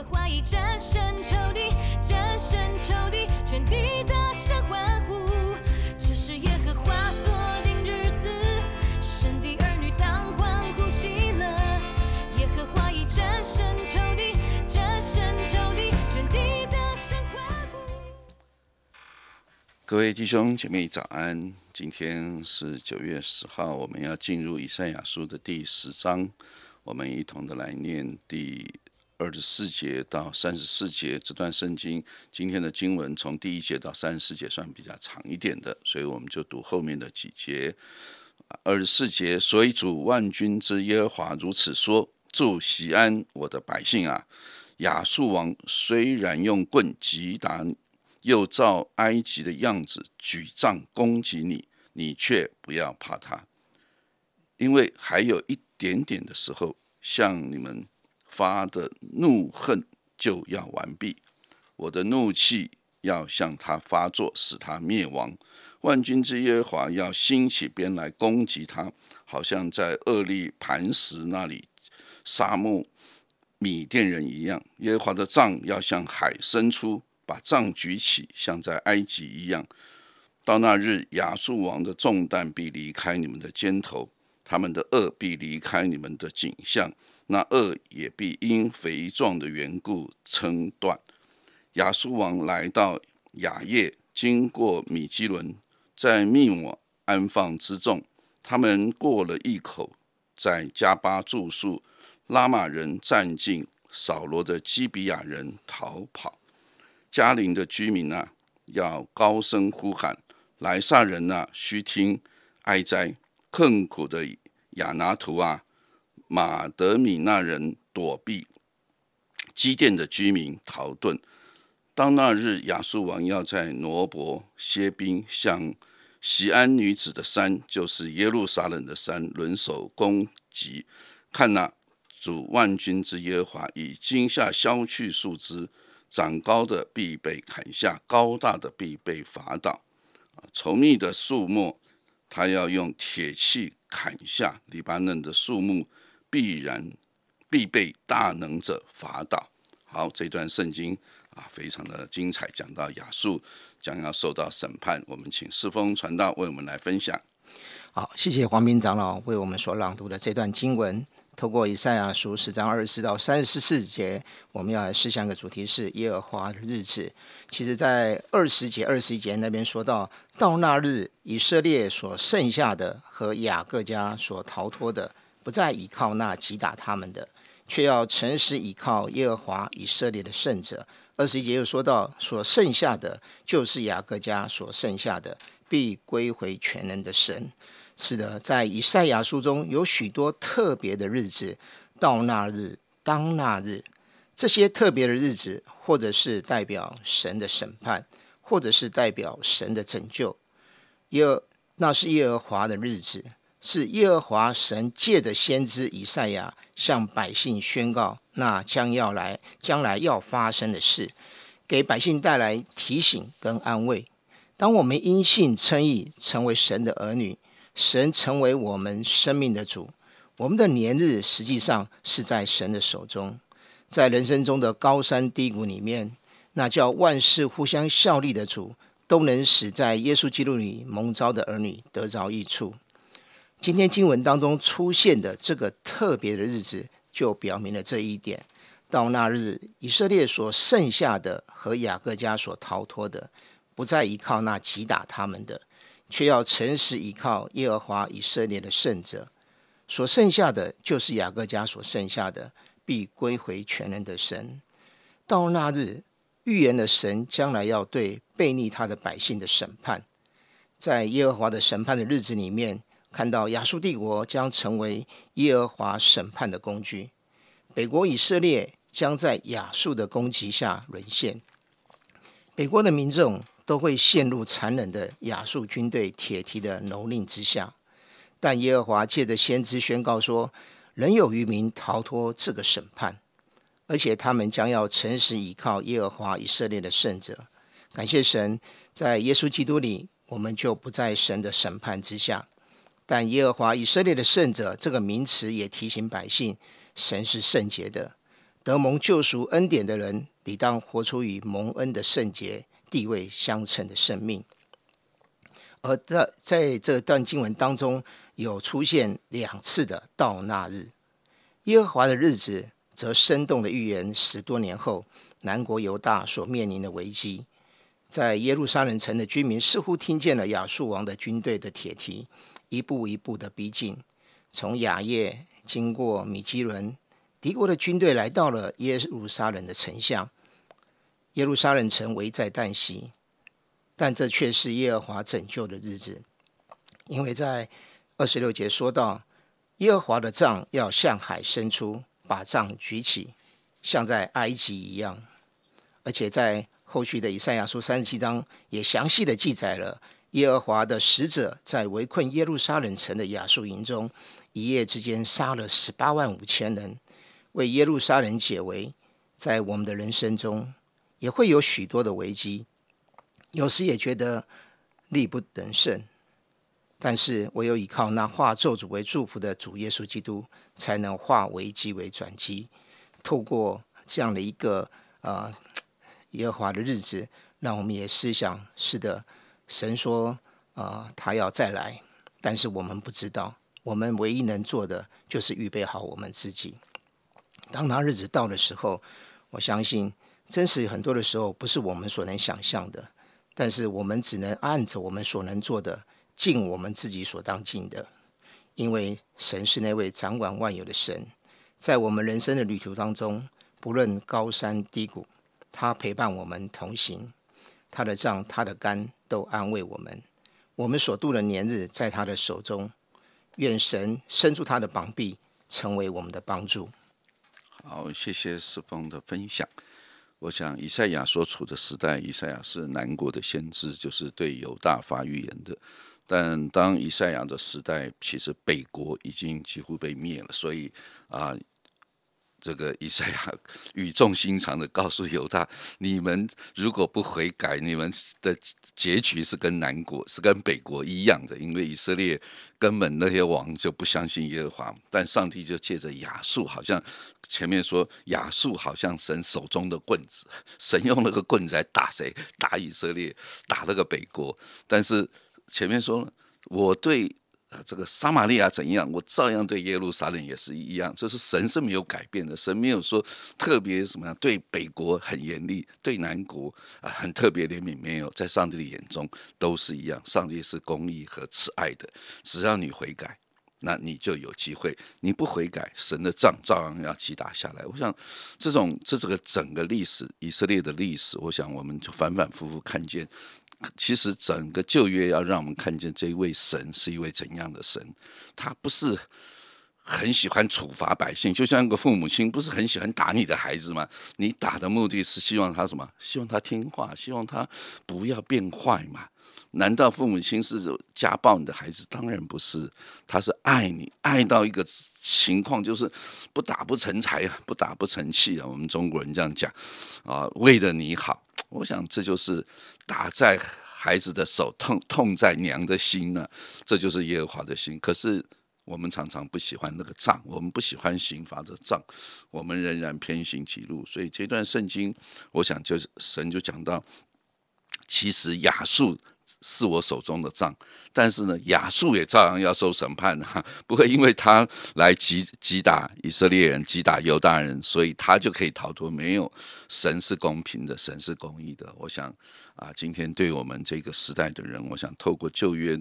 和华已战胜仇敌，战胜仇敌，全地大声欢呼。这是耶和华所定日子，神的儿女当欢呼喜乐。耶和华已战胜仇敌，战胜仇敌，全地大声欢呼。各位弟兄姐妹早安，今天是九月十号，我们要进入以赛亚书的第十章，我们一同的来念第二十四节到三十四节这段圣经。今天的经文从第一节到三十四节算比较长一点的，所以我们就读后面的几节。二十四节，所以主万军之耶和华如此说：祝西安，我的百姓啊！亚述王虽然用棍击打你，又照埃及的样子举杖攻击你，你却不要怕他，因为还有一点点的时候，向你们发的怒恨就要完毕，我的怒气要向他发作，使他灭亡。万军之耶和华要兴起鞭来攻击他，好像在厄利磐石那里沙漠米甸人一样。耶和华的杖要向海伸出，把杖举起，像在埃及一样。到那日，亚述王的重担必离开你们的肩头，他们的恶必离开你们的景象，那恶也必因肥壮的缘故撑断。亚述王来到雅业，经过米基伦，在密我安放之众，他们过了一口，在加巴住宿，拉玛人占尽，扫罗的基比亚人逃跑。加林的居民啊，要高声呼喊；莱萨人呐、须听哀哉！困苦的亚拿图啊，马德米那人躲避，基甸的居民逃遁。当那日，亚述王要在挪伯歇兵，向西安女子的山，就是耶路撒冷的山，轮手攻击。看那主万军之耶和华以惊吓削去树枝，长高的必被砍下，高大的必被伐倒。啊，稠密的树木，他要用铁器砍下；黎巴嫩的树木，必然必被大能者伐倒。好，这段圣经啊，非常的精彩，讲到亚述将要受到审判。我们请世风传道为我们来分享。好，谢谢黄斌长老为我们所朗读的这段经文。透过以赛亚书十章二十四到三十四节，我们要来思想的主题是耶和华的日子。其实，在二十节、二十一节那边说到，到那日，以色列所剩下的和雅各家所逃脱的，不再倚靠那击打他们的，却要诚实倚靠耶和华以色列的圣者。二十一节又说到，所剩下的就是雅各家所剩下的，必归回全能的神。是的，在以赛亚书中有许多特别的日子，到那日，当那日，这些特别的日子，或者是代表神的审判，或者是代表神的拯救。耶，那是耶和华的日子，是耶和华神借着先知以赛亚向百姓宣告那将要来、将来要发生的事，给百姓带来提醒跟安慰。当我们因信称义，成为神的儿女。神成为我们生命的主，我们的年日实际上是在神的手中。在人生中的高山低谷里面，那叫万事互相效力的主，都能使在耶稣基督里蒙召的儿女得着益处。今天经文当中出现的这个特别的日子，就表明了这一点。到那日，以色列所剩下的和雅各家所逃脱的，不再依靠那击打他们的。却要诚实依靠耶和华以色列的圣者，所剩下的就是雅各家所剩下的，必归回全能的神。到那日，预言的神将来要对背逆他的百姓的审判，在耶和华的审判的日子里面，看到亚述帝国将成为耶和华审判的工具，北国以色列将在亚述的攻击下沦陷，北国的民众。都会陷入残忍的亚述军队铁蹄的蹂躏之下，但耶和华借着先知宣告说，仍有渔民逃脱这个审判，而且他们将要诚实倚靠耶和华以色列的圣者。感谢神，在耶稣基督里，我们就不在神的审判之下。但耶和华以色列的圣者这个名词也提醒百姓，神是圣洁的，得蒙救赎恩典的人，理当活出与蒙恩的圣洁地位相称的生命。而在在这段经文当中，有出现两次的到那日，耶和华的日子，则生动的预言十多年后南国犹大所面临的危机。在耶路撒冷城的居民似乎听见了亚述王的军队的铁蹄，一步一步的逼近，从雅叶经过米基伦，敌国的军队来到了耶路撒冷的城下，耶路撒冷城危在旦夕。但这却是耶和华拯救的日子，因为在二十六节说到，耶和华的杖要向海伸出，把杖举起，像在埃及一样。而且在后续的以赛亚书三十七章也详细的记载了耶和华的使者在围困耶路撒冷城的亚述营中，一夜之间杀了十八万五千人，为耶路撒冷解围。在我们的人生中，也会有许多的危机。有时也觉得力不能胜，但是唯有依靠那化咒诅为祝福的主耶稣基督，才能化危机为转机。透过这样的一个呃 耶和华的日子，让我们也思想：是的，神说啊，他要再来，但是我们不知道。我们唯一能做的，就是预备好我们自己。当那日子到的时候，我相信，真实很多的时候，不是我们所能想象的。但是我们只能按着我们所能做的，尽我们自己所当尽的，因为神是那位掌管万有的神，在我们人生的旅途当中，不论高山低谷，他陪伴我们同行，他的杖、他的肝都安慰我们。我们所度的年日在他的手中，愿神伸出他的膀臂，成为我们的帮助。好，谢谢四方的分享。我想，以赛亚所处的时代，以赛亚是南国的先知，就是对犹大发预言的。但当以赛亚的时代，其实北国已经几乎被灭了，所以啊。这个以赛亚 语重心长的告诉犹大：你们如果不悔改，你们的结局是跟南国、是跟北国一样的。因为以色列根本那些王就不相信耶和华，但上帝就借着亚述，好像前面说亚述好像神手中的棍子，神用那个棍子来打谁？打以色列，打那个北国。但是前面说，我对。啊，这个撒玛利亚怎样，我照样对耶路撒冷也是一样。就是神是没有改变的，神没有说特别什么样，对北国很严厉，对南国啊很特别怜悯，没有，在上帝的眼中都是一样。上帝是公义和慈爱的，只要你悔改，那你就有机会；你不悔改，神的杖照样要击打下来。我想，这种这这个整个历史，以色列的历史，我想我们就反反复复看见。其实整个旧约要让我们看见这一位神是一位怎样的神，他不是很喜欢处罚百姓，就像一个父母亲不是很喜欢打你的孩子吗？你打的目的是希望他什么？希望他听话，希望他不要变坏嘛？难道父母亲是家暴你的孩子？当然不是，他是爱你，爱到一个情况就是不打不成才啊，不打不成器啊。我们中国人这样讲啊，为了你好。我想这就是打在孩子的手，痛痛在娘的心呢。这就是耶和华的心。可是我们常常不喜欢那个杖，我们不喜欢刑罚的杖，我们仍然偏行己路。所以这段圣经，我想就是神就讲到，其实亚述。是我手中的杖，但是呢，亚述也照样要受审判哈，不会因为他来击击打以色列人、击打犹大人，所以他就可以逃脱。没有，神是公平的，神是公义的。我想啊，今天对我们这个时代的人，我想透过旧约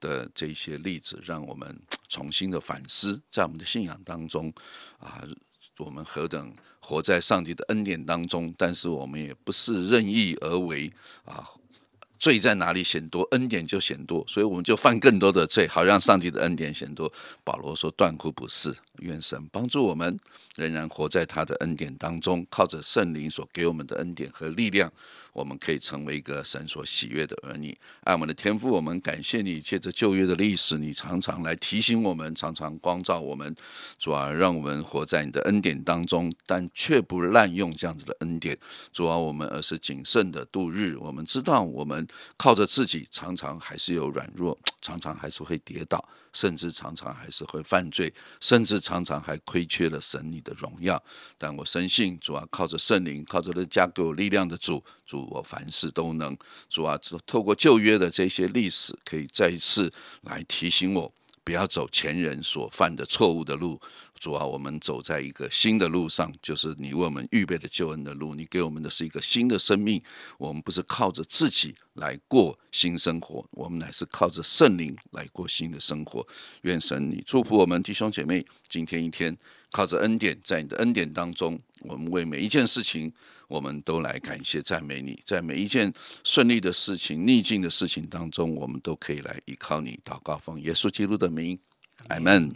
的这些例子，让我们重新的反思，在我们的信仰当中啊，我们何等活在上帝的恩典当中，但是我们也不是任意而为啊。罪在哪里显多，恩典就显多，所以我们就犯更多的罪，好让上帝的恩典显多。保罗说：“断乎不是，愿神帮助我们，仍然活在他的恩典当中，靠着圣灵所给我们的恩典和力量。”我们可以成为一个神所喜悦的儿女，爱我们的天父，我们感谢你，借着旧约的历史，你常常来提醒我们，常常光照我们，主啊，让我们活在你的恩典当中，但却不滥用这样子的恩典，主啊，我们而是谨慎的度日。我们知道，我们靠着自己，常常还是有软弱，常常还是会跌倒，甚至常常还是会犯罪，甚至常常还亏缺了神你的荣耀。但我深信主啊，靠着圣灵，靠着那加给我力量的主，主我凡事都能。主啊，透过旧约的这些历史，可以再一次来提醒我。不要走前人所犯的错误的路，主啊，我们走在一个新的路上，就是你为我们预备的救恩的路。你给我们的是一个新的生命，我们不是靠着自己来过新生活，我们乃是靠着圣灵来过新的生活。愿神你祝福我们弟兄姐妹，今天一天靠着恩典，在你的恩典当中，我们为每一件事情。我们都来感谢赞美你，在每一件顺利的事情、逆境的事情当中，我们都可以来依靠你。祷告奉耶稣基督的名，阿门。